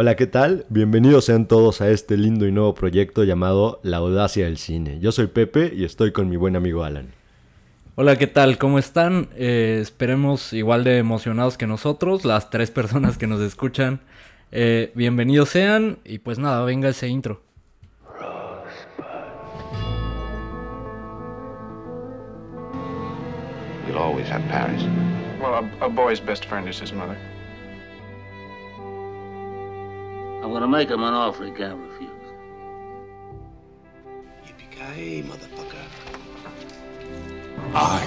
Hola, ¿qué tal? Bienvenidos sean todos a este lindo y nuevo proyecto llamado La Audacia del Cine. Yo soy Pepe y estoy con mi buen amigo Alan. Hola, ¿qué tal? ¿Cómo están? Eh, esperemos igual de emocionados que nosotros, las tres personas que nos escuchan. Eh, bienvenidos sean y pues nada, venga ese intro. We'll always have Paris. Well, a, a boy's best friend is his mother. I'm gonna make him an offer he can't refuse. Yippee-ki-yay, motherfucker. I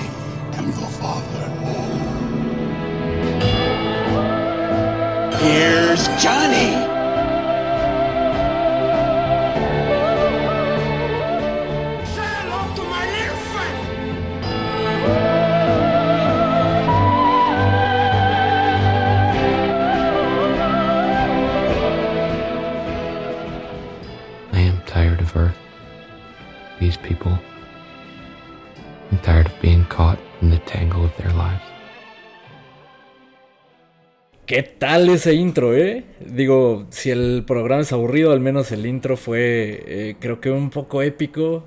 am your father. Here's Johnny! Caught in the tangle of their lives. ¿Qué tal ese intro, eh? Digo, si el programa es aburrido, al menos el intro fue, eh, creo que un poco épico.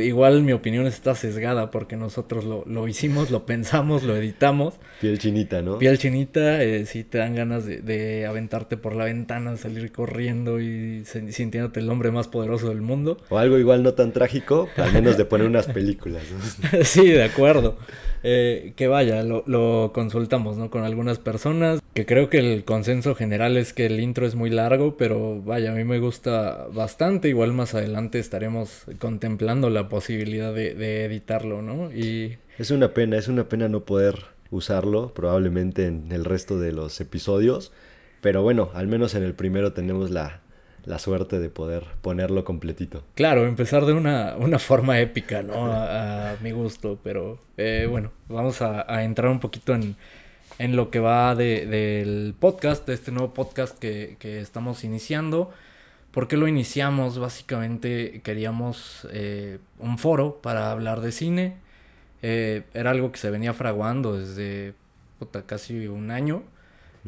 Igual mi opinión está sesgada porque nosotros lo, lo hicimos, lo pensamos, lo editamos. Piel chinita, ¿no? Piel chinita, eh, sí te dan ganas de, de aventarte por la ventana, salir corriendo y sintiéndote el hombre más poderoso del mundo. O algo igual no tan trágico, al menos de poner unas películas. ¿no? sí, de acuerdo. Eh, que vaya, lo, lo consultamos, ¿no? Con algunas personas, que creo que el consenso general es que el intro es muy largo, pero vaya, a mí me gusta bastante. Igual más adelante estaremos contemplando la posibilidad de, de editarlo, ¿no? Y Es una pena, es una pena no poder usarlo probablemente en el resto de los episodios. Pero bueno, al menos en el primero tenemos la, la suerte de poder ponerlo completito. claro, empezar de una, una forma épica, ¿no? A, a mi gusto, pero eh, bueno, vamos a, a entrar un poquito en, en lo que va de- del podcast, de este nuevo podcast que, que estamos iniciando. ¿Por qué lo iniciamos? Básicamente queríamos eh, un foro para hablar de cine. Eh, era algo que se venía fraguando desde puta, casi un año.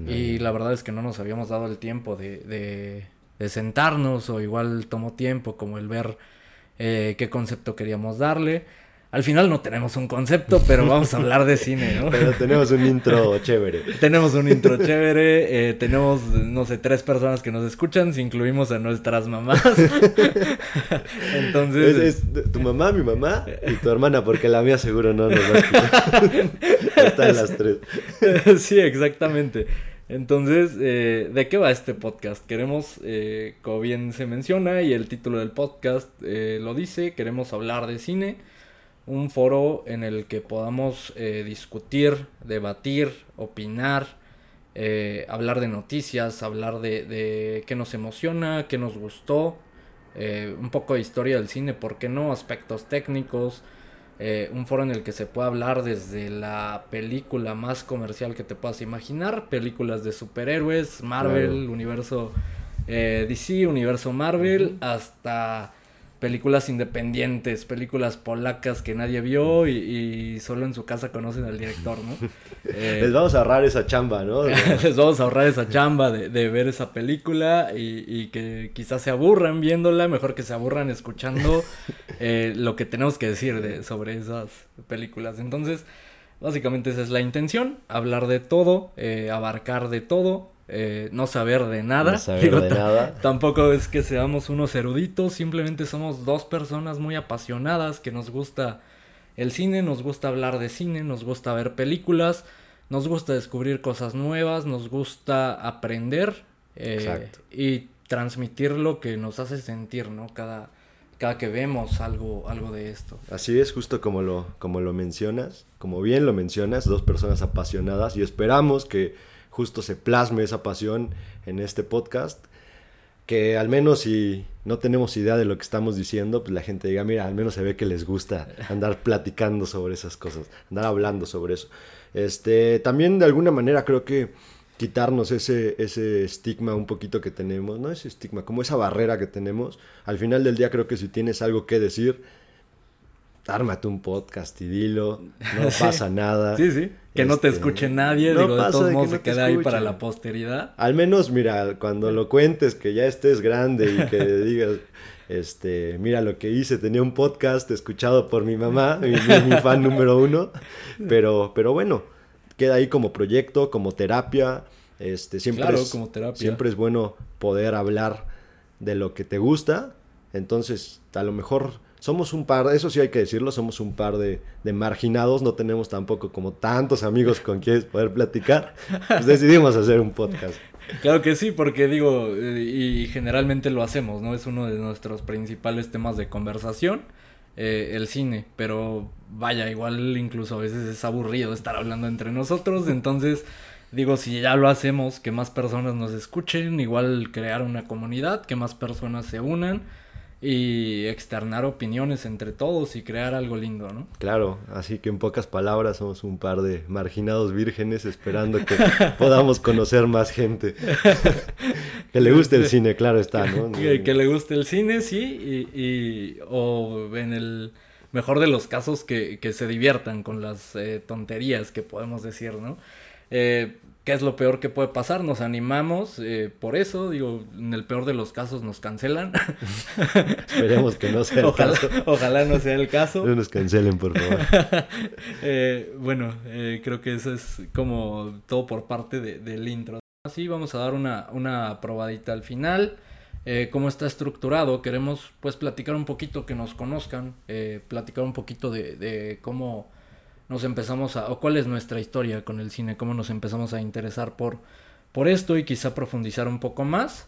Y la verdad es que no nos habíamos dado el tiempo de, de- de sentarnos o igual tomó tiempo como el ver eh, qué concepto queríamos darle. Al final no tenemos un concepto, pero vamos a hablar de cine, ¿no? Pero tenemos un intro chévere. Tenemos un intro chévere, eh, tenemos, no sé, tres personas que nos escuchan, si incluimos a nuestras mamás. Entonces, Es, es tu mamá, mi mamá y tu hermana, porque la mía seguro no nos va a escuchar. Están las tres. sí, exactamente. Entonces, eh, ¿de qué va este podcast? Queremos, eh, como bien se menciona y el título del podcast eh, lo dice, queremos hablar de cine, un foro en el que podamos eh, discutir, debatir, opinar, eh, hablar de noticias, hablar de, de qué nos emociona, qué nos gustó, eh, un poco de historia del cine, ¿por qué no? Aspectos técnicos, un foro en el que se puede hablar desde la película más comercial que te puedas imaginar, películas de superhéroes, Marvel, Claro. universo eh, DC, universo Marvel, hasta películas independientes, películas polacas que nadie vio y, y solo en su casa conocen al director, ¿no? Eh, Les vamos a ahorrar esa chamba, ¿no? les vamos a ahorrar esa chamba de, de ver esa película y, y que quizás se aburran viéndola, mejor que se aburran escuchando eh, lo que tenemos que decir de, sobre esas películas. Entonces, básicamente esa es la intención, hablar de todo, eh, abarcar de todo, eh, no saber de nada. No saber de nada. Tampoco es que seamos unos eruditos, simplemente somos dos personas muy apasionadas que nos gusta el cine, nos gusta hablar de cine, nos gusta ver películas, nos gusta descubrir cosas nuevas, nos gusta aprender eh, y transmitir lo que nos hace sentir, ¿no? Cada, cada que vemos algo, algo de esto. Así es, justo como lo, como lo mencionas, como bien lo mencionas, dos personas apasionadas y esperamos que justo se plasme esa pasión en este podcast, que al menos si no tenemos idea de lo que estamos diciendo, pues la gente diga, mira, al menos se ve que les gusta andar platicando sobre esas cosas, andar hablando sobre eso. Este, también de alguna manera creo que quitarnos ese, ese estigma un poquito que tenemos, no ese estigma, como esa barrera que tenemos. Al final del día creo que si tienes algo que decir, ármate un podcast y dilo, no pasa nada. Sí, sí. Que no te Este, escuche nadie, no digo, de todos de que modos no se queda ahí para la posteridad. Al menos, mira, cuando lo cuentes, que ya estés grande y que digas, este, mira lo que hice, tenía un podcast escuchado por mi mamá, mi, mi- mi fan número uno, pero, pero bueno, queda ahí como proyecto, como terapia, este, siempre, Claro, es, como terapia. siempre es bueno poder hablar de lo que te gusta, entonces a lo mejor somos un par, eso sí hay que decirlo, somos un par de, marginados, no tenemos tampoco como tantos amigos con quienes poder platicar, pues decidimos hacer un podcast. Claro que sí, porque digo, eh, y generalmente lo hacemos, ¿no? Es uno de nuestros principales temas de conversación, eh, el cine, pero vaya, igual incluso a veces es aburrido estar hablando entre nosotros, entonces digo, si ya lo hacemos, que más personas nos escuchen, igual crear una comunidad, que más personas se unan y externar opiniones entre todos y crear algo lindo, ¿no? Claro, así que en pocas palabras somos un par de marginados vírgenes esperando que podamos conocer más gente. que le guste el cine, claro está, ¿no? Que, que le guste el cine, sí, y, y- o en el mejor de los casos que, que se diviertan con las eh, tonterías que podemos decir, ¿no? Eh, ¿Qué es lo peor que puede pasar? Nos animamos, eh, por eso, digo, en el peor de los casos nos cancelan. Esperemos que no sea el ojalá, caso. ojalá no sea el caso. No nos cancelen, por favor. Eh, bueno, eh, creo que eso es como todo por parte de- del intro. Así vamos a dar una, una probadita al final. Cómo está estructurado, queremos pues platicar un poquito, que nos conozcan, platicar un poquito de, de cómo nos empezamos a, o cuál es nuestra historia con el cine, cómo nos empezamos a interesar por, por esto y quizá profundizar un poco más.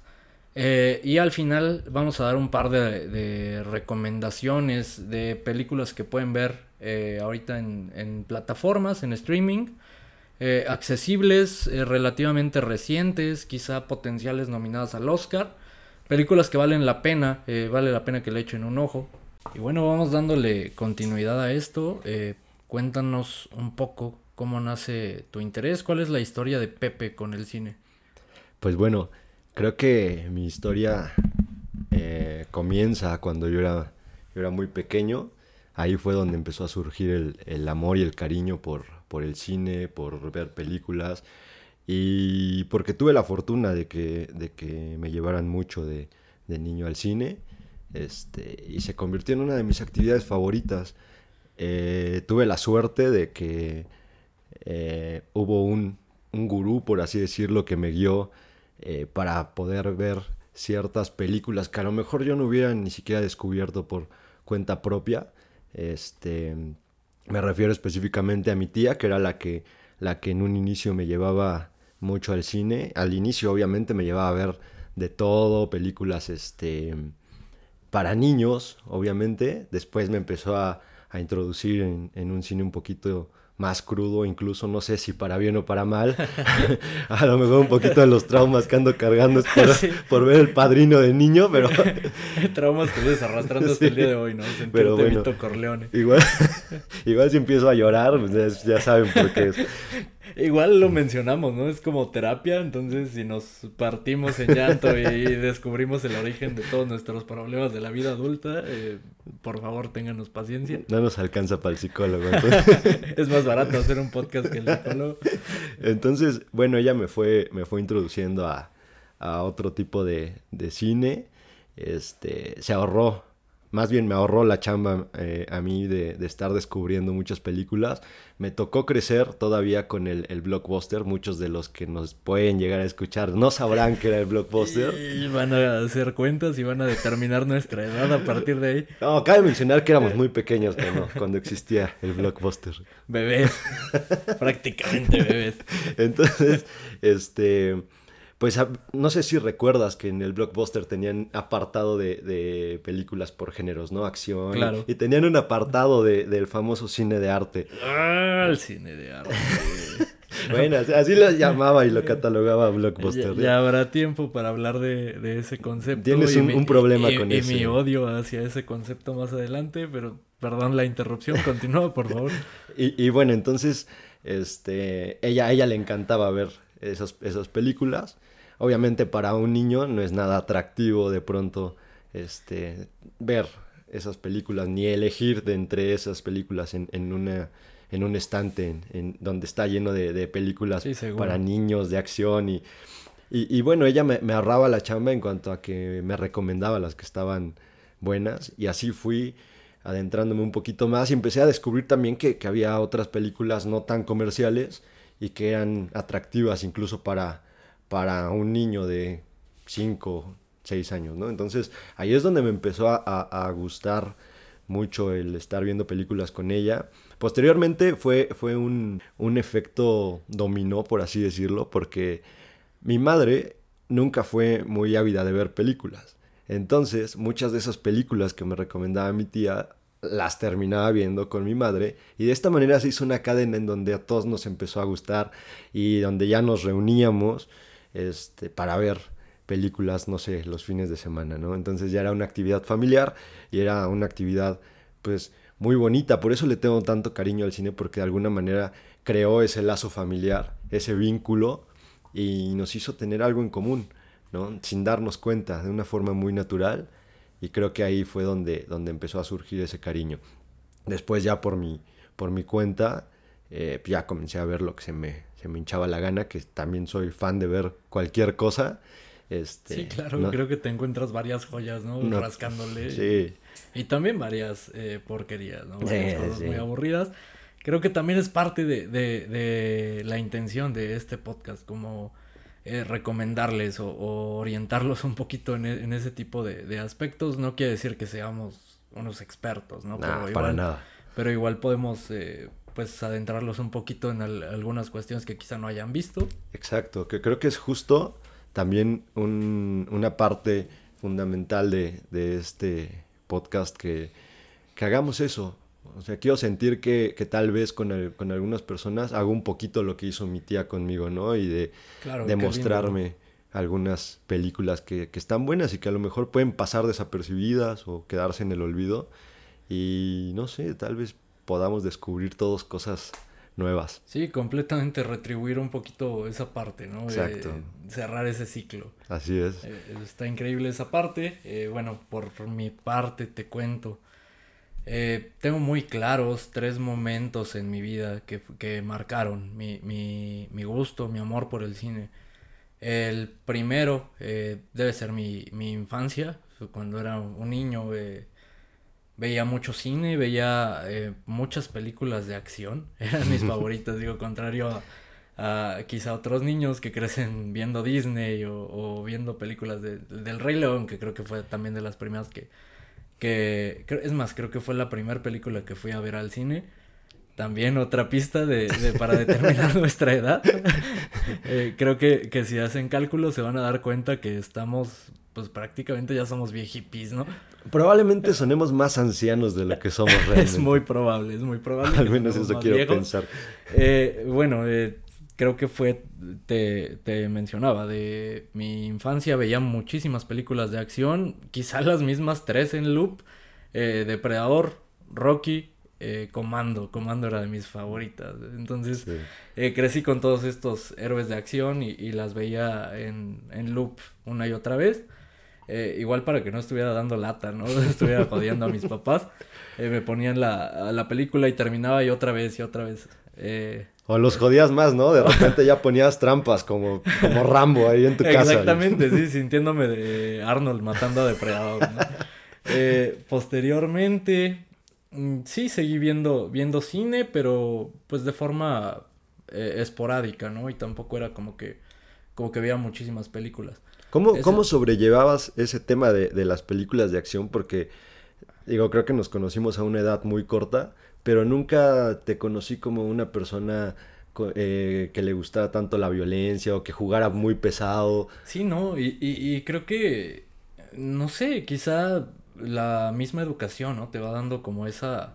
Eh, y al final vamos a dar un par de, recomendaciones de películas que pueden ver eh, ahorita en, plataformas, en streaming, eh, accesibles, relativamente recientes, quizá potenciales nominadas al Oscar, películas que valen la pena, vale la pena que le echen un ojo. Y bueno, vamos dándole continuidad a esto. Cuéntanos un poco cómo nace tu interés, cuál es la historia de Pepe con el cine. Pues bueno, creo que mi historia eh, comienza cuando yo era, yo era muy pequeño. Ahí fue donde empezó a surgir el, el amor y el cariño por, por el cine, por ver películas. Y porque tuve la fortuna de que, de que me llevaran mucho de, de niño al cine. Este, y se convirtió en una de mis actividades favoritas. Eh, tuve la suerte de que eh, hubo un, un gurú, por así decirlo, que me guió eh, para poder ver ciertas películas que a lo mejor yo no hubiera ni siquiera descubierto por cuenta propia. Este, me refiero específicamente a mi tía, que era la que, la que en un inicio me llevaba mucho al cine. Al inicio, obviamente, me llevaba a ver de todo, películas este, para niños, obviamente. Después me empezó a, a introducir en, en un cine un poquito más crudo, incluso no sé si para bien o para mal. a lo mejor un poquito de los traumas que ando cargando es por, Sí. por ver el padrino de niño, pero Traumas que vienes arrastrando hasta el día de hoy, ¿no? Sentirte Pero bueno. Vito Corleone. igual, igual si empiezo a llorar, pues ya, ya saben por qué es. Igual lo mencionamos, ¿no? Es como terapia, entonces si nos partimos en llanto y descubrimos el origen de todos nuestros problemas de la vida adulta, eh, por favor ténganos paciencia. No nos alcanza para el psicólogo. Entonces, Es más barato hacer un podcast que el psicólogo. entonces, bueno, ella me fue, me fue introduciendo a, a otro tipo de, de cine. Este, se ahorró, más bien me ahorró la chamba eh, a mí de, de estar descubriendo muchas películas. Me tocó crecer todavía con el, el blockbuster. Muchos de los que nos pueden llegar a escuchar no sabrán que era el blockbuster. Y van a hacer cuentas y van a determinar nuestra edad a partir de ahí. No, cabe mencionar que éramos muy pequeños cuando, cuando existía el blockbuster. Bebés. Prácticamente bebés. Entonces, este, pues a- no sé si recuerdas que en el blockbuster tenían apartado de, de películas por géneros, ¿no? Acción. y- Claro. Y, tenían un apartado de- del famoso cine de arte. Ah, el cine de arte. Bueno, así- lo llamaba y lo catalogaba blockbuster. Ya, ya habrá tiempo para hablar de, de ese concepto. Tienes y un- un problema y- con y ese. mi odio hacia ese concepto más adelante, pero perdón la interrupción, continúa por favor. Y, y bueno, entonces, este, ella, a ella le encantaba ver esas, esas películas. Obviamente para un niño no es nada atractivo de pronto este, ver esas películas, ni elegir de entre esas películas en, en una en un estante en, en donde está lleno de, de películas Sí, para niños de acción y, y, y bueno, ella me, me ahorraba la chamba en cuanto a que me recomendaba las que estaban buenas y así fui adentrándome un poquito más y empecé a descubrir también que, que había otras películas no tan comerciales y que eran atractivas incluso para, para un niño de 5, 6 años, ¿no? Entonces ahí es donde me empezó a, gustar mucho el estar viendo películas con ella. Posteriormente fue, fue un, un efecto dominó, por así decirlo, porque mi madre nunca fue muy ávida de ver películas. Entonces, muchas de esas películas que me recomendaba mi tía las terminaba viendo con mi madre y de esta manera se hizo una cadena en donde a todos nos empezó a gustar y donde ya nos reuníamos este, para ver películas, no sé, los fines de semana, ¿no? Entonces ya era una actividad familiar y era una actividad, pues, muy bonita. Por eso le tengo tanto cariño al cine, porque de alguna manera creó ese lazo familiar, ese vínculo y nos hizo tener algo en común, ¿no? Sin darnos cuenta, de una forma muy natural. Y creo que ahí fue donde, donde empezó a surgir ese cariño. Después ya por mi, por mi cuenta, eh, ya comencé a ver lo que se me, se me hinchaba la gana, que también soy fan de ver cualquier cosa. Este, Sí, claro, no- creo que te encuentras varias joyas, ¿no? no- Rascándole. Sí, Y también varias eh, porquerías, ¿no? Sí, cosas sí. muy aburridas. Creo que también es parte de, de- de la intención de este podcast, como eh, recomendarles o, o orientarlos un poquito en, e- en ese tipo de, de aspectos. No quiere decir que seamos unos expertos, ¿no? Nah, Pero para igual- nada. Pero igual podemos, eh, pues, adentrarlos un poquito en al- algunas cuestiones que quizá no hayan visto. Exacto, que creo que es justo también un- una parte fundamental de, de este podcast que, que hagamos eso. O sea, quiero sentir que, que tal vez con, el- con algunas personas hago un poquito lo que hizo mi tía conmigo, ¿no? Y de, Claro, de qué lindo. mostrarme algunas películas que, que están buenas y que a lo mejor pueden pasar desapercibidas o quedarse en el olvido. Y no sé, tal vez podamos descubrir todos cosas nuevas. Sí, completamente retribuir un poquito esa parte, ¿no? Eh, Exacto. cerrar ese ciclo. Así es. Eh, está increíble esa parte. Eh, bueno, por mi parte te cuento. Eh, tengo muy claros tres momentos en mi vida que, que marcaron mi, mi, mi gusto, mi amor por el cine. El primero eh, debe ser mi, mi infancia. Cuando era un niño eh, veía mucho cine, veía eh, muchas películas de acción. Eran mis favoritas, digo, contrario a, a quizá otros niños que crecen viendo Disney o, o viendo películas de- del Rey León, que creo que fue también de las primeras que... que es más, creo que fue la primera película que fui a ver al cine. También otra pista de, de- para determinar nuestra edad. Eh, creo que, que si hacen cálculos se van a dar cuenta que estamos, pues prácticamente ya somos viejipis, ¿no? Probablemente sonemos más ancianos de lo que somos realmente. Es muy probable, es muy probable. Al menos eso quiero viejos. pensar. Eh, bueno, eh, creo que fue, te, te mencionaba, de mi infancia veía muchísimas películas de acción, quizá las mismas tres en loop, eh, Depredador, Rocky, eh, Comando, Comando era de mis favoritas, entonces Sí. eh, crecí con todos estos héroes de acción y, y las veía en, en loop una y otra vez. Eh, igual para que no estuviera dando lata, ¿no? estuviera jodiendo a mis papás. eh, me ponían la, la película y terminaba y otra vez y otra vez. Eh, O los jodías más, ¿no? De repente ya ponías trampas como, como Rambo ahí en tu casa. exactamente, sí, sintiéndome de Arnold matando a Depredador, ¿no? Posteriormente, mm, sí, seguí viendo, viendo cine, pero pues de forma esporádica, ¿no? Y tampoco era como que, como que veía muchísimas películas. ¿Cómo, Eso- ¿Cómo sobrellevabas ese tema de, de las películas de acción? Porque, digo, creo que nos conocimos a una edad muy corta, pero nunca te conocí como una persona eh, que le gustara tanto la violencia o que jugara muy pesado. Sí, no, y, y, y creo que, no sé, quizá la misma educación, ¿no? Te va dando como esa,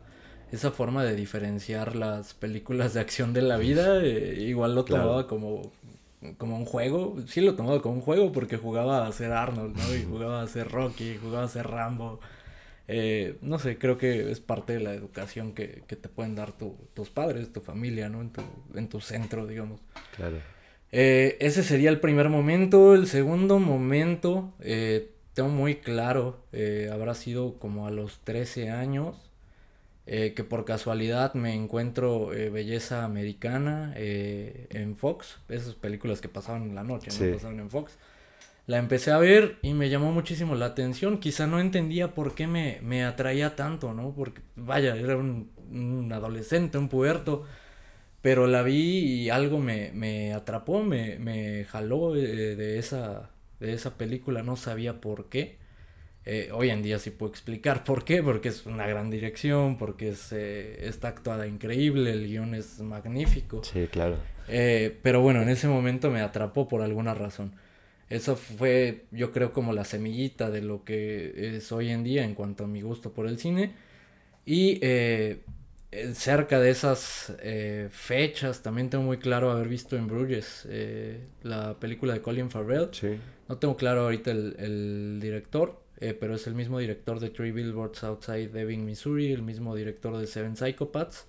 esa forma de diferenciar las películas de acción de la vida. eh, igual lo Claro. tomaba como, como un juego. Sí lo tomaba como un juego porque jugaba a ser Arnold, ¿no? Y jugaba a ser Rocky, jugaba a ser Rambo. Eh, no sé, creo que es parte de la educación que, que te pueden dar tu- tus padres, tu familia, ¿no? En tu, en tu centro, digamos. Claro. Eh, ese sería el primer momento. El segundo momento, eh, tengo muy claro, eh, habrá sido como a los 13 años, eh, que por casualidad me encuentro eh, Belleza Americana eh, en Fox, esas películas que pasaban en la noche, Sí. ¿no? Pasaban en Fox. La empecé a ver y me llamó muchísimo la atención. Quizá no entendía por qué me, me atraía tanto, ¿no? Porque, vaya, era un, un adolescente, un puberto. Pero la vi y algo me, me atrapó, me, me jaló eh, de, esa, de esa película. No sabía por qué. Eh, hoy en día sí puedo explicar por qué. Porque es una gran dirección, porque es, eh, está actuada increíble, el guion es magnífico. Sí, claro. Eh, pero bueno, en ese momento me atrapó por alguna razón. Eso fue, yo creo, como la semillita de lo que es hoy en día en cuanto a mi gusto por el cine. Y eh, eh, cerca de esas eh, fechas, también tengo muy claro haber visto en Bruges eh, la película de Colin Farrell. Sí. No tengo claro ahorita el, el director, eh, pero es el mismo director de Three Billboards Outside Ebbing, Missouri, el mismo director de Seven Psychopaths.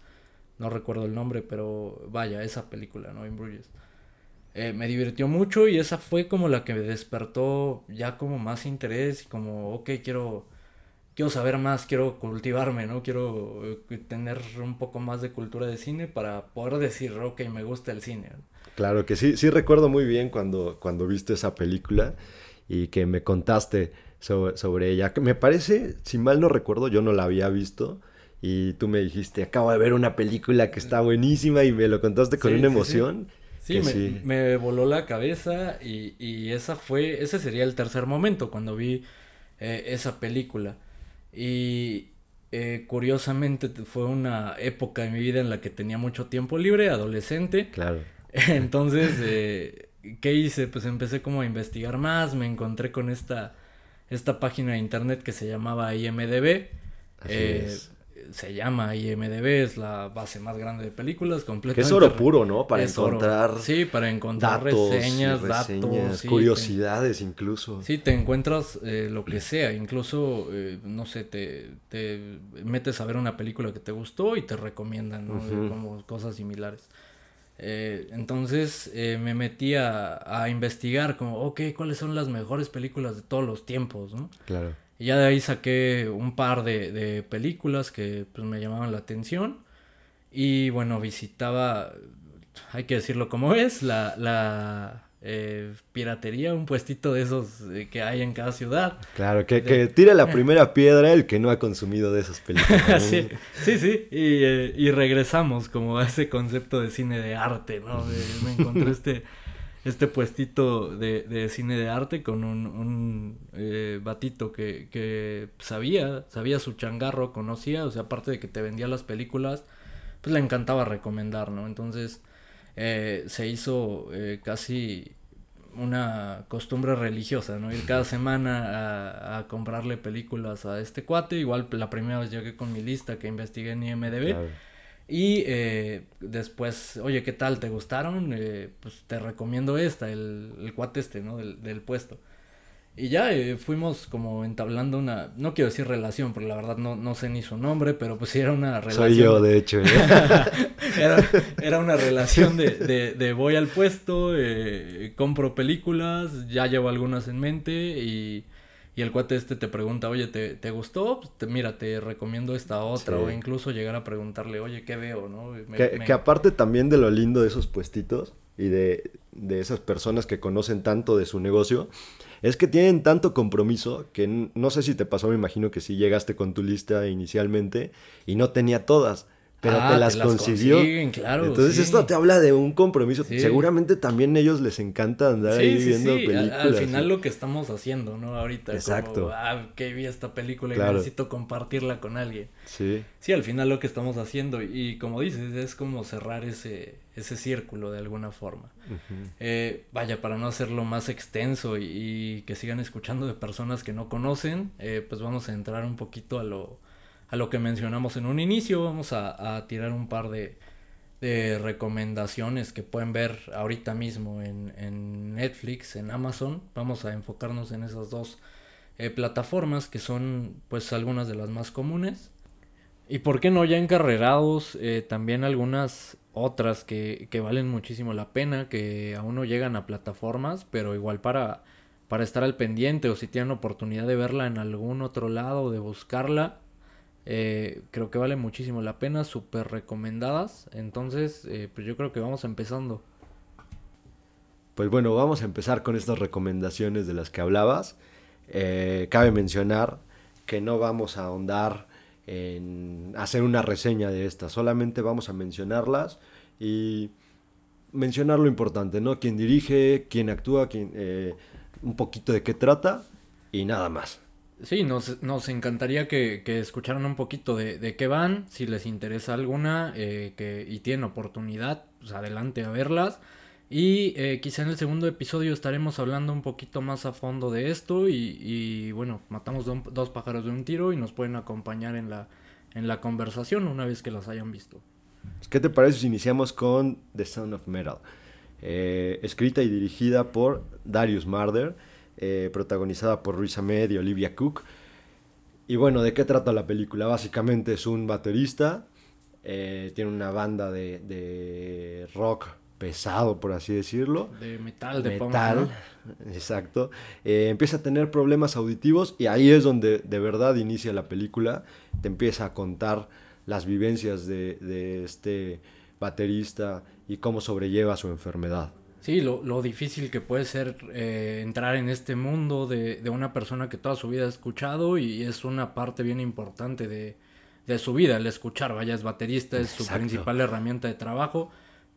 No recuerdo el nombre, pero vaya, esa película, ¿no? En Bruges. Eh, me divirtió mucho y esa fue como la que me despertó ya como más interés como, ok, quiero, quiero saber más, quiero cultivarme, ¿no? Quiero eh, tener un poco más de cultura de cine para poder decir, ok, me gusta el cine. Claro que sí, sí recuerdo muy bien cuando, cuando viste esa película y que me contaste sobre, sobre ella. Que Me parece, si mal no recuerdo, yo no la había visto y tú me dijiste, acabo de ver una película que está buenísima y me lo contaste con Sí, una sí, sí. emoción. Sí, me, me voló la cabeza y, y esa fue, ese sería el tercer momento cuando vi eh, esa película. Y eh, curiosamente fue una época de mi vida en la que tenía mucho tiempo libre, adolescente. Claro. Entonces, eh, ¿qué hice? Pues empecé como a investigar más, me encontré con esta, esta página de internet que se llamaba IMDB. Eh. Se llama IMDB, es la base más grande de películas, completamente. es oro puro, ¿no? Para oro. encontrar Sí, para encontrar datos, reseñas, datos. sí, curiosidades incluso. sí, te encuentras eh, lo que sea. Incluso, eh, no sé, te, te metes a ver una película que te gustó y te recomiendan, ¿no? Como cosas similares. Eh, entonces eh, me metí a, a investigar como, ok, ¿cuáles son las mejores películas de todos los tiempos, no? Claro. Y ya de ahí saqué un par de, de películas que pues, me llamaban la atención. Y bueno, visitaba, hay que decirlo como es, la, la eh, piratería, un puestito de esos eh, que hay en cada ciudad. Claro, que, que tire la primera piedra el que no ha consumido de esas películas. sí, sí, sí. Y, eh, y regresamos como a ese concepto de cine de arte, ¿no? De- me encontré este, este puestito de, de cine de arte con un, un eh, batito que, que sabía, sabía su changarro, conocía, o sea, aparte de que te vendía las películas, pues le encantaba recomendar, ¿no? Entonces eh, se hizo eh, casi una costumbre religiosa, ¿no? Ir cada semana a, a comprarle películas a este cuate. Igual la primera vez llegué con mi lista que investigué en IMDB. Claro. Y eh, después, oye, ¿qué tal? ¿Te gustaron? Eh, pues te recomiendo esta, el, el cuate este, ¿no? Del, del puesto. Y ya eh, fuimos como entablando una, no quiero decir relación, porque la verdad no, no sé ni su nombre, pero pues sí era una relación. Soy yo, de hecho. ¿eh? Era, era una relación de, de, de voy al puesto, eh, compro películas, ya llevo algunas en mente y, y el cuate este te pregunta, oye, ¿te, te gustó? Pues te- mira, te recomiendo esta otra. Sí. O incluso llegar a preguntarle, oye, ¿qué veo? ¿no? Me- Que, me- que aparte también de lo lindo de esos puestitos y de, de esas personas que conocen tanto de su negocio, es que tienen tanto compromiso que no sé si te pasó, me imagino que sí llegaste con tu lista inicialmente y no tenía todas, pero Ah, te las consiguió. consiguen, claro. Entonces sí. esto te habla de un compromiso. Sí. Seguramente también a ellos les encanta andar Sí, ahí viendo al- películas. Al, final lo que estamos haciendo, ¿no? Ahorita. Exacto. Como, ah, que vi esta película y necesito compartirla con alguien. Sí, Sí, al final lo que estamos haciendo. Y como dices, es como cerrar ese, ese círculo de alguna forma. Eh, vaya, para no hacerlo más extenso y, y que sigan escuchando de personas que no conocen, eh, pues vamos a entrar un poquito a lo, a lo que mencionamos en un inicio. Vamos a, a tirar un par de, de recomendaciones que pueden ver ahorita mismo en, en Netflix, en Amazon. Vamos a enfocarnos en esas dos eh, plataformas que son pues algunas de las más comunes. Y por qué no, ya encarrerados, eh, también algunas otras que, que valen muchísimo la pena, que aún no llegan a plataformas, pero igual para, para estar al pendiente o si tienen oportunidad de verla en algún otro lado, de buscarla, eh, creo que vale muchísimo la pena, súper recomendadas. Entonces, eh, pues yo creo que vamos empezando. Pues bueno, vamos a empezar con estas recomendaciones de las que hablabas. Eh, cabe mencionar que no vamos a ahondar en hacer una reseña de estas, solamente vamos a mencionarlas y mencionar lo importante, ¿no? Quién dirige, quién actúa, quién, eh, un poquito de qué trata y nada más. Sí, nos, nos encantaría que, que escucharan un poquito de, de qué van, si les interesa alguna eh, que, y tienen oportunidad, pues adelante a verlas. Y eh, quizá en el segundo episodio estaremos hablando un poquito más a fondo de esto y, y, bueno, matamos do- dos pájaros de un tiro y nos pueden acompañar en la, en la conversación una vez que las hayan visto. ¿Qué te parece si iniciamos con The Sound of Metal? Eh, escrita y dirigida por Darius Marder, eh, protagonizada por Riz Ahmed y Olivia Cook. Y bueno, ¿de qué trata la película? Básicamente es un baterista, eh, tiene una banda de, de rock pesado, por así decirlo. De metal, de punk, metal, ¿no? exacto. Eh, empieza a tener problemas auditivos y ahí es donde de verdad inicia la película. Te empieza a contar las vivencias de, de este baterista y cómo sobrelleva su enfermedad. Sí, lo, lo difícil que puede ser eh, entrar en este mundo de, de una persona que toda su vida ha escuchado y es una parte bien importante de, de su vida, el escuchar, vaya, es baterista, es su principal herramienta de trabajo,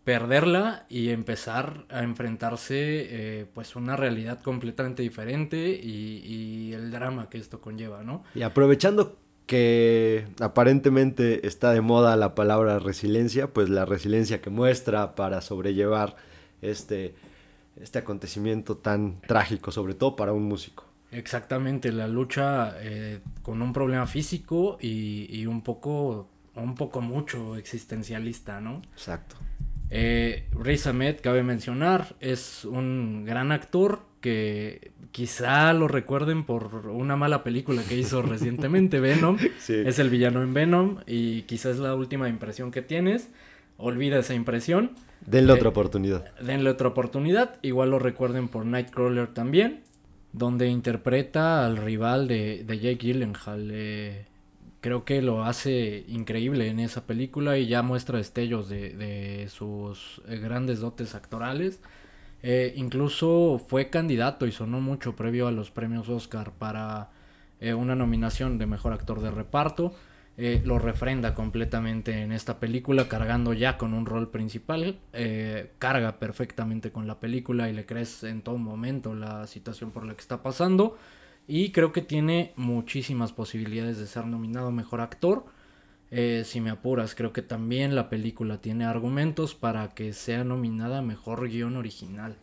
perderla y empezar a enfrentarse eh, pues una realidad completamente diferente y, y el drama que esto conlleva, ¿no? Y aprovechando que aparentemente está de moda la palabra resiliencia, pues la resiliencia que muestra para sobrellevar este, este acontecimiento tan trágico, sobre todo para un músico. Exactamente, la lucha eh, con un problema físico y, y un poco, un poco mucho existencialista, ¿no? Exacto. Eh, Riz Ahmed, cabe mencionar, es un gran actor que quizá lo recuerden por una mala película que hizo recientemente, Venom. Sí. Es el villano en Venom y quizás es la última impresión que tienes. Olvida esa impresión. Denle Eh, otra oportunidad. Denle otra oportunidad. Igual lo recuerden por Nightcrawler también. Donde interpreta al rival de, de Jake Gyllenhaal. Eh, creo que lo hace increíble en esa película y ya muestra destellos de, de sus eh, grandes dotes actorales. Eh, incluso fue candidato y sonó mucho previo a los premios Oscar para eh, una nominación de mejor actor de reparto. Eh, lo refrenda completamente en esta película, cargando ya con un rol principal. Eh, carga perfectamente con la película y le crees en todo momento la situación por la que está pasando. Y creo que tiene muchísimas posibilidades de ser nominado mejor actor. Eh, si me apuras, creo que también la película tiene argumentos para que sea nominada mejor guion original.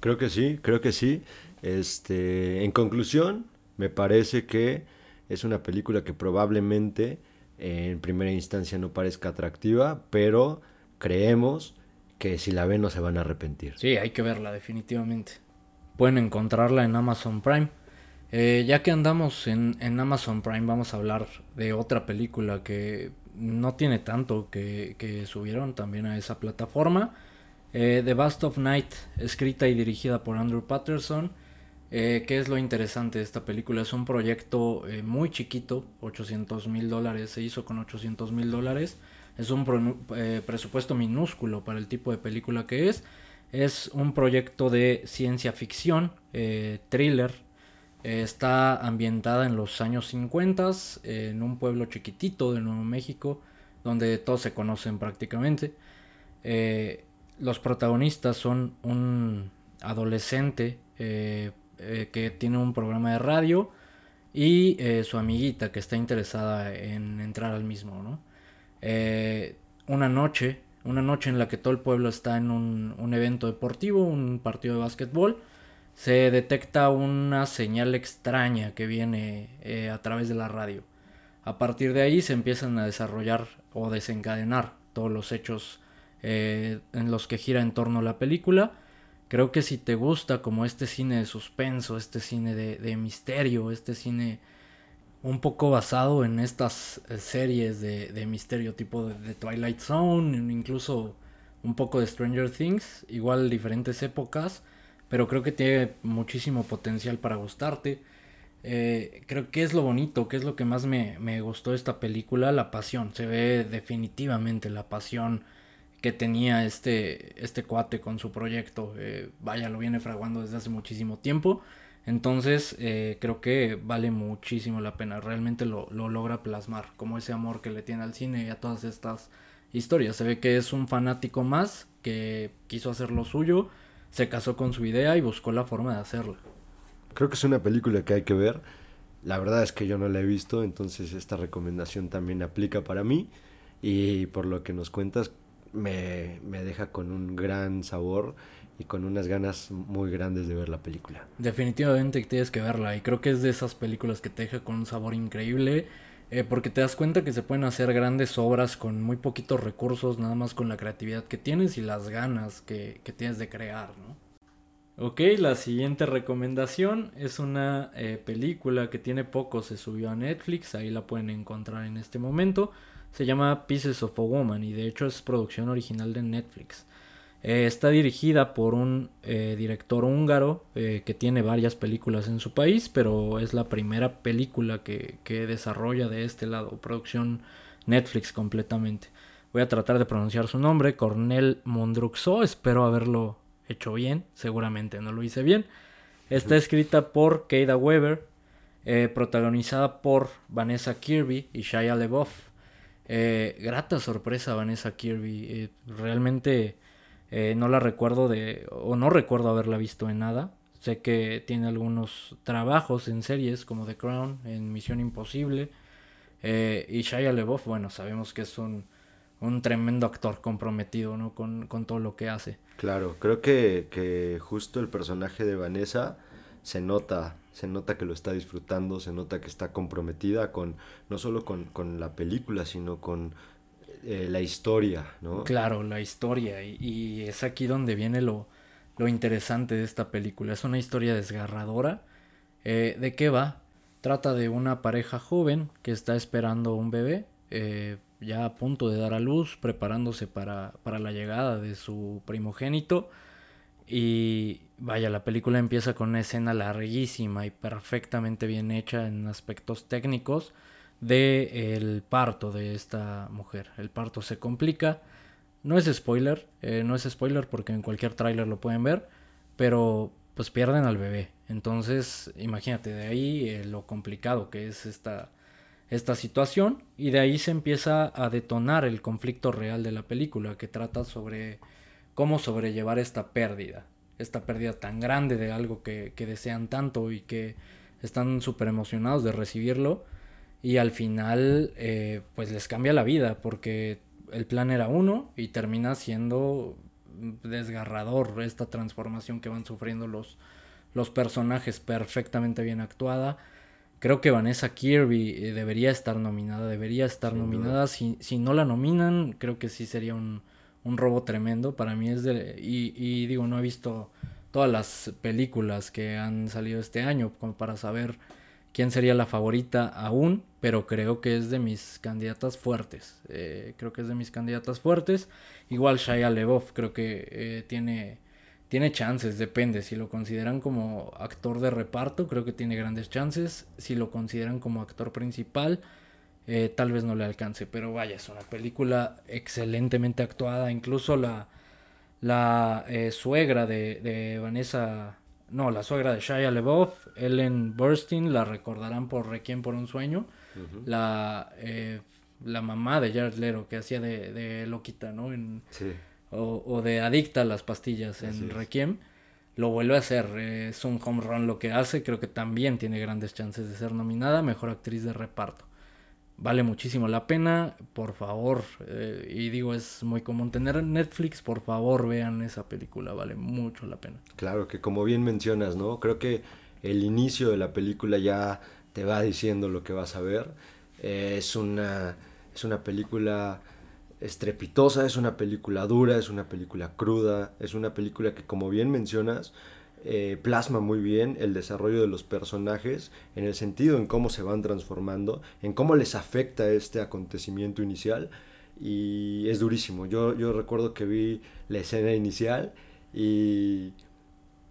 Creo que sí, creo que sí. Este, en conclusión, me parece que es una película que probablemente en primera instancia no parezca atractiva, pero creemos que si la ven no se van a arrepentir. Sí, hay que verla definitivamente. Pueden encontrarla en Amazon Prime. Eh, ya que andamos en, en Amazon Prime, vamos a hablar de otra película que no tiene tanto que, que subieron también a esa plataforma. Eh, The Bust of Night, escrita y dirigida por Andrew Patterson. Eh, ¿Qué es lo interesante de esta película? Es un proyecto eh, muy chiquito, 800 mil dólares, se hizo con 800 mil dólares. Es un eh, presupuesto minúsculo para el tipo de película que es. Es un proyecto de ciencia ficción, thriller. Está ambientada en los años 50, eh, en un pueblo chiquitito de Nuevo México, donde todos se conocen prácticamente. Los protagonistas son un adolescente eh, que tiene un programa de radio y eh, su amiguita que está interesada en entrar al mismo, ¿no? Eh, una noche, una noche en la que todo el pueblo está en un, evento deportivo, un partido de básquetbol, se detecta una señal extraña que viene a través de la radio. A partir de ahí se empiezan a desarrollar o desencadenar todos los hechos en los que gira en torno a la película. Creo que si te gusta como este cine de suspenso, este cine de, misterio, este cine un poco basado en estas eh, series de, misterio tipo de, de Twilight Zone, incluso un poco de Stranger Things, igual diferentes épocas, pero creo que tiene muchísimo potencial para gustarte. Eh, creo que es lo bonito, que es lo que más me, me, gustó de esta película, la pasión. Se ve definitivamente la pasión que tenía este, este cuate con su proyecto. Eh, vaya, lo viene fraguando desde hace muchísimo tiempo. Entonces eh, creo que vale muchísimo la pena. Realmente lo, lo, logra plasmar, como ese amor que le tiene al cine y a todas estas historias. Se ve que es un fanático más que quiso hacer lo suyo, se casó con su idea y buscó la forma de hacerla. Creo que es una película que hay que ver. La verdad es que yo no la he visto, entonces esta recomendación también aplica para mí. Y por lo que nos cuentas, me, me deja con un gran sabor y con unas ganas muy grandes de ver la película. Definitivamente tienes que verla y creo que es de esas películas que te deja con un sabor increíble. Eh, porque te das cuenta que se pueden hacer grandes obras con muy poquitos recursos, nada más con la creatividad que tienes y las ganas que, que tienes de crear, ¿no? Ok, la siguiente recomendación es una eh, película que tiene poco, se subió a Netflix, ahí la pueden encontrar en este momento. Se llama Pieces of a Woman y de hecho es producción original de Netflix. Eh, está dirigida por un eh, director húngaro eh, que tiene varias películas en su país, pero es la primera película que, que, desarrolla de este lado, producción Netflix completamente. Voy a tratar de pronunciar su nombre, Cornel Mondruxo, espero haberlo hecho bien, seguramente no lo hice bien. Está escrita por Keida Weber, protagonizada por Vanessa Kirby y Shia LeBoff. Grata sorpresa Vanessa Kirby, realmente eh, no la recuerdo de, o no recuerdo haberla visto en nada. Sé que tiene algunos trabajos en series como The Crown, en Misión Imposible. Eh, y Shia LeBoff, bueno, sabemos que es un, un tremendo actor comprometido ¿no? con, con, todo lo que hace. Claro, creo que, que justo el personaje de Vanessa se nota, se nota que lo está disfrutando, se nota que está comprometida con, no solo con, con la película, sino con eh, la historia, ¿no? Claro, la historia. Y, es aquí donde viene lo, lo, interesante de esta película. Es una historia desgarradora. Eh, ¿De qué va? Trata de una pareja joven que está esperando un bebé, eh, ya a punto de dar a luz, preparándose para, para la llegada de su primogénito. Y vaya, la película empieza con una escena larguísima y perfectamente bien hecha en aspectos técnicos de el parto de esta mujer. El parto se complica. No es spoiler, eh, no es spoiler porque en cualquier tráiler lo pueden ver, pero pues pierden al bebé. Entonces, imagínate, de ahí eh, lo complicado que es esta, esta situación y de ahí se empieza a detonar el conflicto real de la película que trata sobre cómo sobrellevar esta pérdida, esta pérdida tan grande de algo que, que desean tanto y que están súper emocionados de recibirlo y al final eh, pues les cambia la vida porque el plan era uno y termina siendo desgarrador esta transformación que van sufriendo los, los personajes perfectamente bien actuada. Creo que Vanessa Kirby eh, debería estar nominada, debería estar nominada. Si, si, no la nominan, creo que sí sería un, un robo tremendo. Para mí es de... Y, digo, no he visto todas las películas que han salido este año como para saber quién sería la favorita aún, pero creo que es de mis candidatas fuertes. Eh, creo que es de mis candidatas fuertes. Igual Shia LeBoff creo que eh, tiene, tiene chances, depende. Si lo consideran como actor de reparto, creo que tiene grandes chances. Si lo consideran como actor principal, eh, tal vez no le alcance. Pero vaya, es una película excelentemente actuada. Incluso la, la suegra de, de Vanessa no, la suegra de Shia LeBoff, Ellen Burstyn, la recordarán por Requiem por un sueño. la, eh, la mamá de Jared Leto, que hacía de, de loquita, ¿no? En, sí. o, o, de adicta a las pastillas en Requiem. Lo vuelve a hacer. es un home run lo que hace. Creo que también tiene grandes chances de ser nominada. Mejor actriz de reparto vale muchísimo la pena, por favor, eh, y digo, es muy común tener Netflix, por favor vean esa película, vale mucho la pena. Claro, que como bien mencionas, ¿no? Creo que el inicio de la película ya te va diciendo lo que vas a ver. Eh, es, una, es una película estrepitosa, es una película dura, es una película cruda, es una película que como bien mencionas, eh, plasma muy bien el desarrollo de los personajes en el sentido en cómo se van transformando, en cómo les afecta este acontecimiento inicial y es durísimo. Yo, yo recuerdo que vi la escena inicial y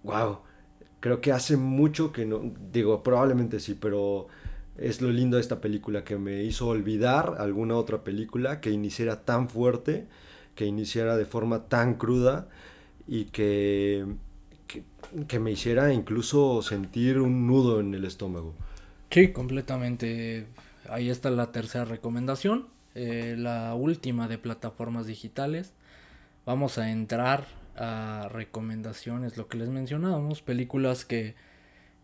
wow, creo que hace mucho que no, digo, probablemente sí, pero es lo lindo de esta película, que me hizo olvidar alguna otra película que iniciara tan fuerte, que iniciara de forma tan cruda y que, que, me hiciera incluso sentir un nudo en el estómago. Sí, completamente. Ahí está la tercera recomendación, eh, la última de plataformas digitales. Vamos a entrar a recomendaciones, lo que les mencionábamos, películas que,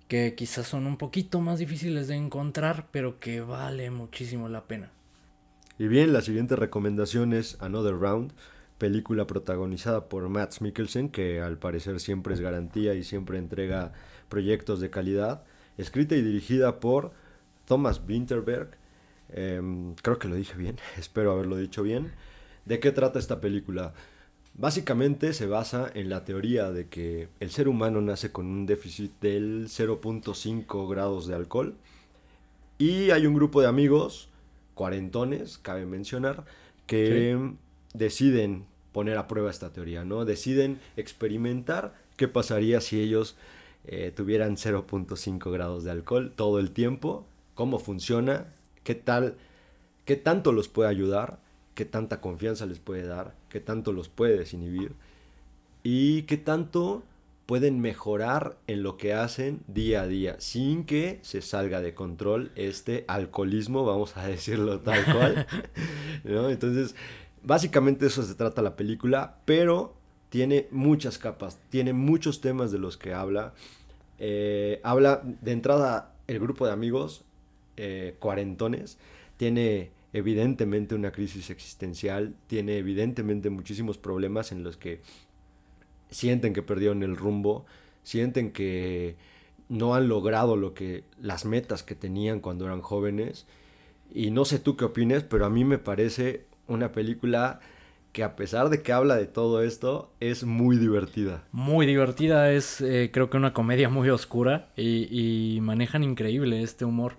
que quizás son un poquito más difíciles de encontrar, pero que vale muchísimo la pena. Y bien, la siguiente recomendación es Another Round, película protagonizada por Matt Mikkelsen, que al parecer siempre es garantía y siempre entrega proyectos de calidad, escrita y dirigida por Thomas Winterberg. Em, creo que lo dije bien, espero haberlo dicho bien. ¿De qué trata esta película? Básicamente se basa en la teoría de que el ser humano nace con un déficit del 0.5 grados de alcohol y hay un grupo de amigos, cuarentones, cabe mencionar, que deciden poner a prueba esta teoría, ¿no? Deciden experimentar qué pasaría si ellos eh, tuvieran 0.5 grados de alcohol todo el tiempo, cómo funciona, qué tal, qué tanto los puede ayudar qué tanta confianza les puede dar, qué tanto los puede desinhibir y qué tanto pueden mejorar en lo que hacen día a día sin que se salga de control este alcoholismo, vamos a decirlo tal cual. ¿no? Entonces, básicamente eso se trata la película, pero tiene muchas capas, tiene muchos temas de los que habla. Eh, habla de entrada el grupo de amigos eh, cuarentones, tiene evidentemente una crisis existencial, tiene evidentemente muchísimos problemas en los que sienten que perdieron el rumbo, sienten que no han logrado lo que las metas que tenían cuando eran jóvenes y no sé tú qué opines, pero a mí me parece una película que a pesar de que habla de todo esto, es muy divertida. Muy divertida, es eh, creo que una comedia muy oscura y, y manejan increíble este humor.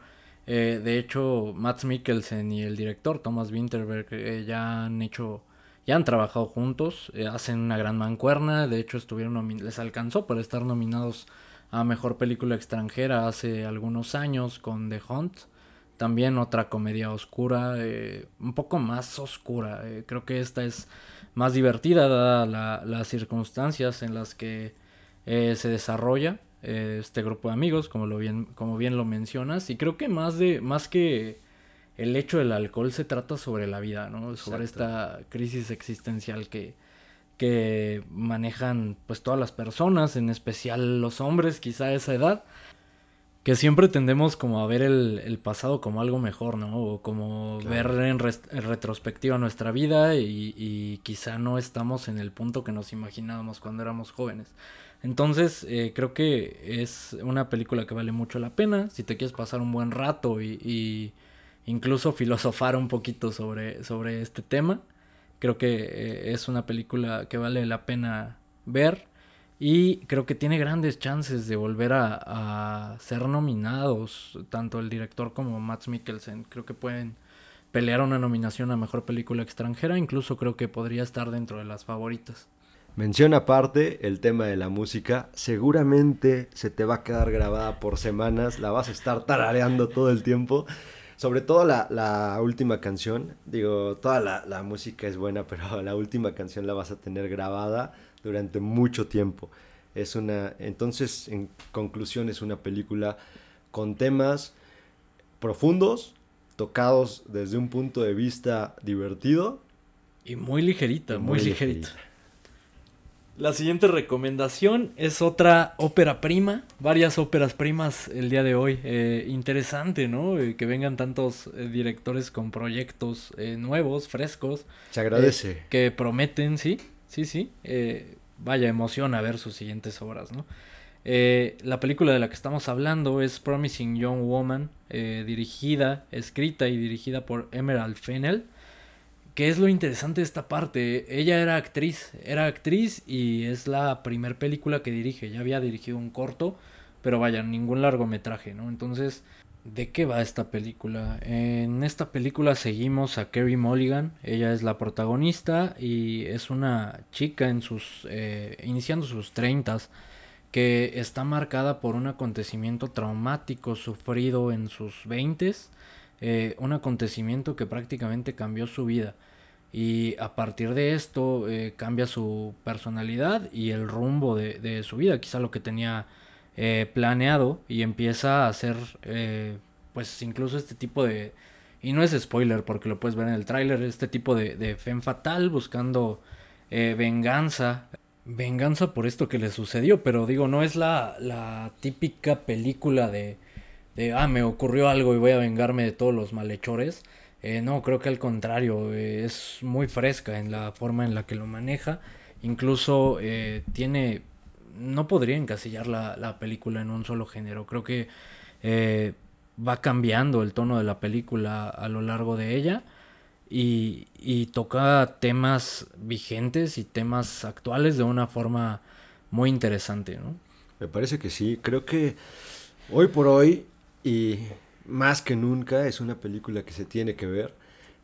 Eh, de hecho, Matt Mikkelsen y el director Thomas Winterberg eh, ya han hecho, ya han trabajado juntos, hacen una gran mancuerna, de hecho estuvieron les alcanzó para estar nominados a Mejor Película Extranjera hace algunos años con The Hunt. También otra comedia oscura, un poco más oscura. creo que esta es más divertida dadas las circunstancias en las que se desarrolla. Eh, este grupo de amigos, como, lo bien, como bien lo mencionas. Y creo que más, de, más que el hecho del alcohol se trata sobre la vida, ¿no? Sobre esta crisis existencial que, que manejan pues todas las personas, en especial los hombres quizá a esa edad, que siempre tendemos como a ver el, pasado como algo mejor, ¿no? O como ver en, retrospectiva nuestra vida y, y, quizá no estamos en el punto que nos imaginábamos cuando éramos jóvenes. Entonces, eh, creo que es una película que vale mucho la pena. Si te quieres pasar un buen rato y, incluso filosofar un poquito sobre, sobre este tema, creo que eh, es una película que vale la pena ver. Y creo que tiene grandes chances de volver a, a ser nominados, tanto el director como Matt Mikkelsen. Creo que pueden pelear una nominación a Mejor Película Extranjera. Incluso creo que podría estar dentro de las favoritas. Mención aparte, el tema de la música, seguramente se te va a quedar grabada por semanas, la vas a estar tarareando todo el tiempo. Sobre todo la, última canción, digo, toda la, música es buena, pero la última canción la vas a tener grabada durante mucho tiempo. Es una, entonces, en conclusión, es una película con temas profundos, tocados desde un punto de vista divertido. Y muy ligerita, muy, ligerita. La siguiente recomendación es otra ópera prima, varias óperas primas el día de hoy. Eh, interesante, ¿no? Eh, que vengan tantos eh, directores con proyectos nuevos, frescos. Se agradece. que prometen, sí, sí, sí. vaya emoción a ver sus siguientes obras, ¿no? la película de la que estamos hablando es Promising Young Woman, dirigida, escrita y dirigida por Emerald Fennell. ¿Qué es lo interesante de esta parte? Ella era actriz, era actriz y es la primer película que dirige. Ya había dirigido un corto, pero vaya, ningún largometraje, ¿no? Entonces, ¿de qué va esta película? En esta película seguimos a Kerry Mulligan, ella es la protagonista y es una chica en sus, eh, iniciando sus treintas, que está marcada por un acontecimiento traumático sufrido en sus 20 eh, un acontecimiento que prácticamente cambió su vida. Y a partir de esto eh, cambia su personalidad y el rumbo de, de su vida, quizá lo que tenía eh, planeado y empieza a hacer eh, pues incluso este tipo de... Y no es spoiler porque lo puedes ver en el tráiler, este tipo de, de femme fatal buscando eh, venganza. Venganza por esto que le sucedió, pero digo, no es la, la típica película de, de, ah, me ocurrió algo y voy a vengarme de todos los malhechores. Eh, no, creo que al contrario, es muy fresca en la forma en la que lo maneja. Incluso tiene, no podría encasillar la, la película en un solo género. Creo que eh, va cambiando el tono de la película a lo largo de ella y, y toca temas vigentes y temas actuales de una forma muy interesante, ¿no? Me parece que sí. Creo que hoy por hoy y más que nunca es una película que se tiene que ver.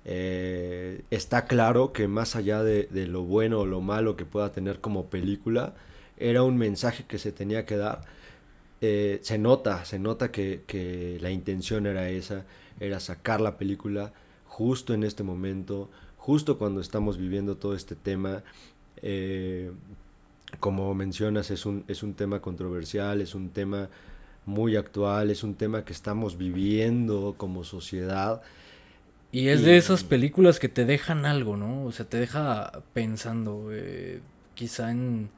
Eh, está claro que más allá de, de lo bueno o lo malo que pueda tener como película, era un mensaje que se tenía que dar. Eh, se nota, se nota que, que la intención era esa, era sacar la película justo en este momento, justo cuando estamos viviendo todo este tema. Eh, como mencionas, es un, es un tema controversial, es un tema muy actual, es un tema que estamos viviendo como sociedad. Y es Y- de esas películas que te dejan algo, ¿no? O sea, te deja pensando, eh, quizá en,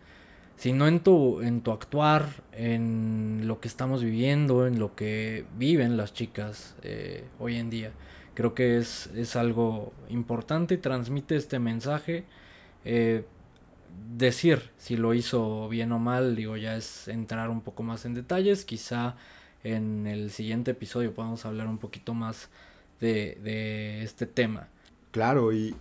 si no en tu, en tu actuar, en lo que estamos viviendo, en lo que viven las chicas eh, hoy en día. Creo que es, es algo importante transmite este mensaje. Eh, decir si lo hizo bien o mal, digo, ya es entrar un poco más en detalles. Quizá en el siguiente episodio podamos hablar un poquito más de, de este tema. Claro, y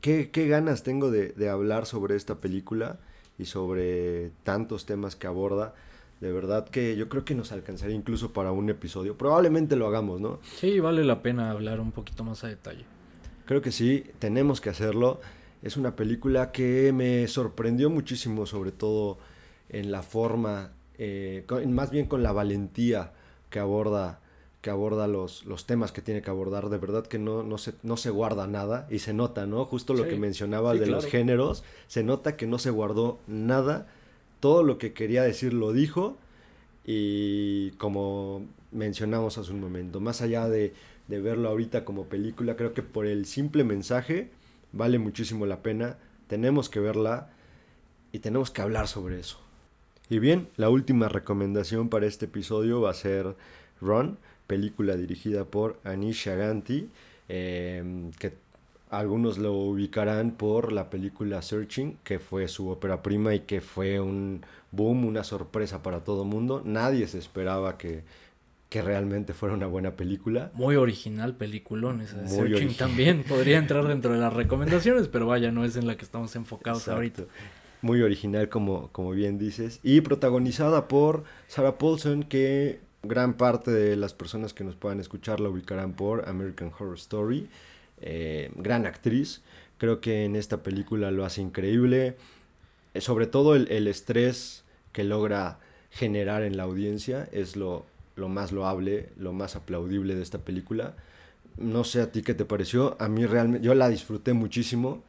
qué, qué ganas tengo de, de hablar sobre esta película y sobre tantos temas que aborda. De verdad que yo creo que nos alcanzaría incluso para un episodio. Probablemente lo hagamos, ¿no? Sí, vale la pena hablar un poquito más a detalle. Creo que sí, tenemos que hacerlo. Es una película que me sorprendió muchísimo, sobre todo en la forma, eh, con- más bien con la valentía que aborda, que aborda los, los temas que tiene que abordar. De verdad que no, no, se, no se guarda nada y se nota, ¿no? Justo lo Sí, que mencionaba sí, de los géneros, se nota que no se guardó nada. Todo lo que quería decir lo dijo y como mencionamos hace un momento, más allá de, de verlo ahorita como película, creo que por el simple mensaje vale muchísimo la pena, tenemos que verla y tenemos que hablar sobre eso. Y bien, la última recomendación para este episodio va a ser Run, película dirigida por Anish Shaganti, eh, que algunos lo ubicarán por la película Searching, que fue su ópera prima y que fue un boom, una sorpresa para todo mundo. Nadie se esperaba que, que realmente fuera una buena película. Muy original peliculón esa de Muy Searching original. también. Podría entrar dentro de las recomendaciones, pero vaya, no es en la que estamos enfocados Exacto. ahorita. Muy original, como, como bien dices. Y protagonizada por Sarah Paulson, que gran parte de las personas que nos puedan escuchar la ubicarán por American Horror Story. Eh, gran actriz. Creo que en esta película lo hace increíble. Eh, sobre todo el, el estrés que logra generar en la audiencia es lo, lo más loable, lo más aplaudible de esta película. No sé a ti qué te pareció. A mí realmente, yo la disfruté muchísimo.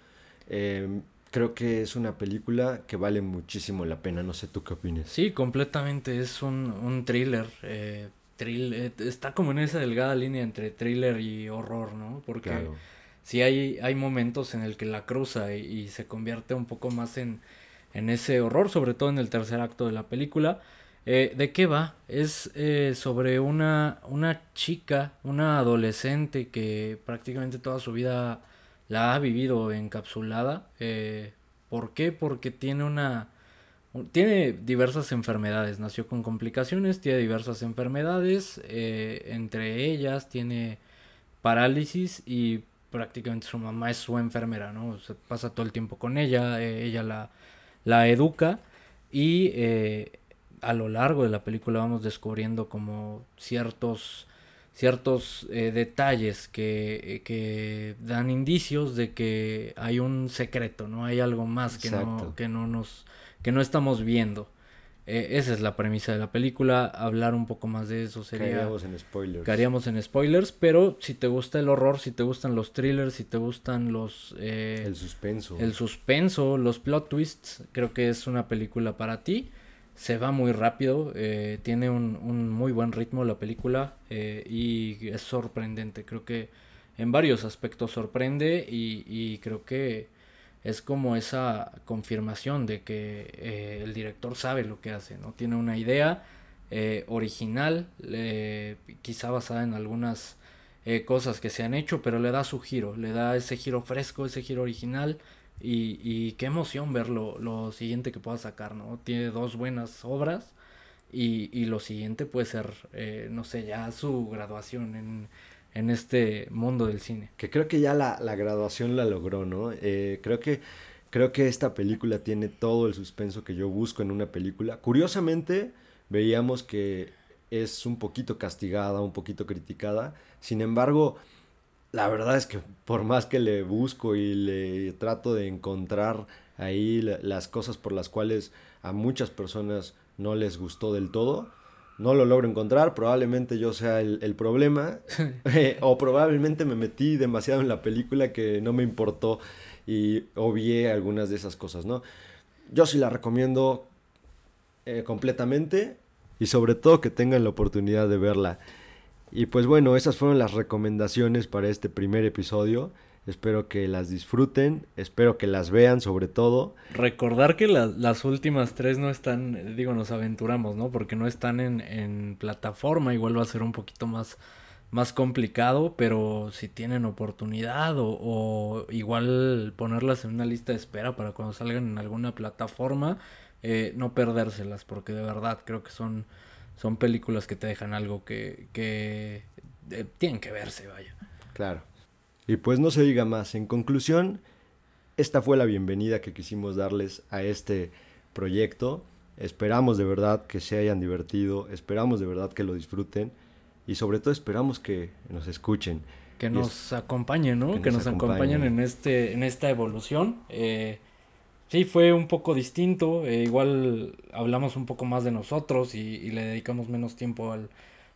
Eh, creo que es una película que vale muchísimo la pena. No sé tú qué opinas. Sí, completamente. Es un, un thriller. eh, thrill- eh, está como en esa delgada línea entre thriller y horror, ¿no? Porque Claro. sí hay, hay momentos en el que la cruza y, y se convierte un poco más en, en ese horror, sobre todo en el tercer acto de la película. Eh, ¿De qué va? Es eh, sobre una, una chica, una adolescente que prácticamente toda su vida la ha vivido encapsulada. Eh, ¿Por qué? Porque tiene una... un- Tiene diversas enfermedades, nació con complicaciones, tiene diversas enfermedades, eh, entre ellas tiene parálisis y prácticamente su mamá es su enfermera, ¿no? Pasa todo el tiempo con ella, eh, ella la, la educa y a lo largo de la película vamos descubriendo como ciertos ciertos eh, detalles que, eh, que dan indicios de que hay un secreto, ¿no? Hay algo más que no, que no nos que no estamos viendo. Eh, esa es la premisa de la película. Hablar un poco más de eso sería... Caeríamos en spoilers. Caeríamos en spoilers, pero si te gusta el horror, si te gustan los thrillers, si te gustan los... eh, El suspenso. el suspenso, los plot twists, creo que es una película para ti. Se va muy rápido, eh, tiene un, muy buen ritmo la película eh, y es sorprendente. Creo que en varios aspectos sorprende y, creo que es como esa confirmación de que eh, el director sabe lo que hace, ¿no? Tiene una idea eh, original, quizá basada en algunas eh, cosas que se han hecho, pero le da su giro, le da ese giro fresco, ese giro original. Y, qué emoción ver lo, siguiente que pueda sacar, ¿no? Tiene dos buenas obras y, y lo siguiente puede ser, eh, no sé, ya su graduación en, en este mundo del cine. Que creo que ya la, la graduación la logró, ¿no? Eh, creo que creo que esta película tiene todo el suspenso que yo busco en una película. Curiosamente, veíamos que es un poquito castigada, un poquito criticada. Sin embargo, la verdad es que por más que le busco y le trato de encontrar ahí la- las cosas por las cuales a muchas personas no les gustó del todo, no lo logro encontrar, probablemente yo sea el, el problema, eh, o probablemente me metí demasiado en la película que no me importó y obvié algunas de esas cosas, ¿no? Yo sí la recomiendo eh, completamente y sobre todo que tengan la oportunidad de verla. Y pues bueno, esas fueron las recomendaciones para este primer episodio. Espero que las disfruten, espero que las vean sobre todo. Recordar que la- las últimas tres no están, digo, nos aventuramos, ¿no? Porque no están en, en plataforma, igual va a ser un poquito más, más complicado, pero si tienen oportunidad o, o igual ponerlas en una lista de espera para cuando salgan en alguna plataforma, eh, no perdérselas, porque de verdad creo que son, son películas que te dejan algo que, que eh, tienen que verse, vaya. Claro. Y pues no se diga más. En conclusión, esta fue la bienvenida que quisimos darles a este proyecto. Esperamos de verdad que se hayan divertido, esperamos de verdad que lo disfruten y sobre todo esperamos que nos escuchen. que es- nos acompañen, ¿no? que Que, nos nos, acompañen acompañen. en este, en esta evolución. Eh, sí, fue un poco distinto. eh, igual hablamos un poco más de nosotros y, le dedicamos menos tiempo al,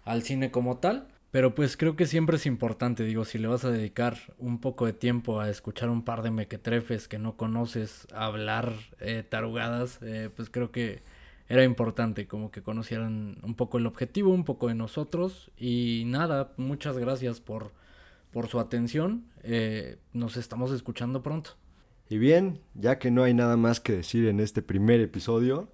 al cine como tal. Pero pues creo que siempre es importante, digo, si le vas a dedicar un poco de tiempo a escuchar un par de mequetrefes que no conoces, hablar eh, tarugadas, eh, pues creo que era importante como que conocieran un poco el objetivo, un poco de nosotros. Y nada, muchas gracias por, por su atención. eh, nos estamos escuchando pronto. Y bien, ya que no hay nada más que decir en este primer episodio,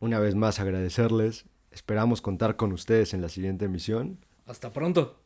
una vez más agradecerles, esperamos contar con ustedes en la siguiente emisión. Hasta pronto.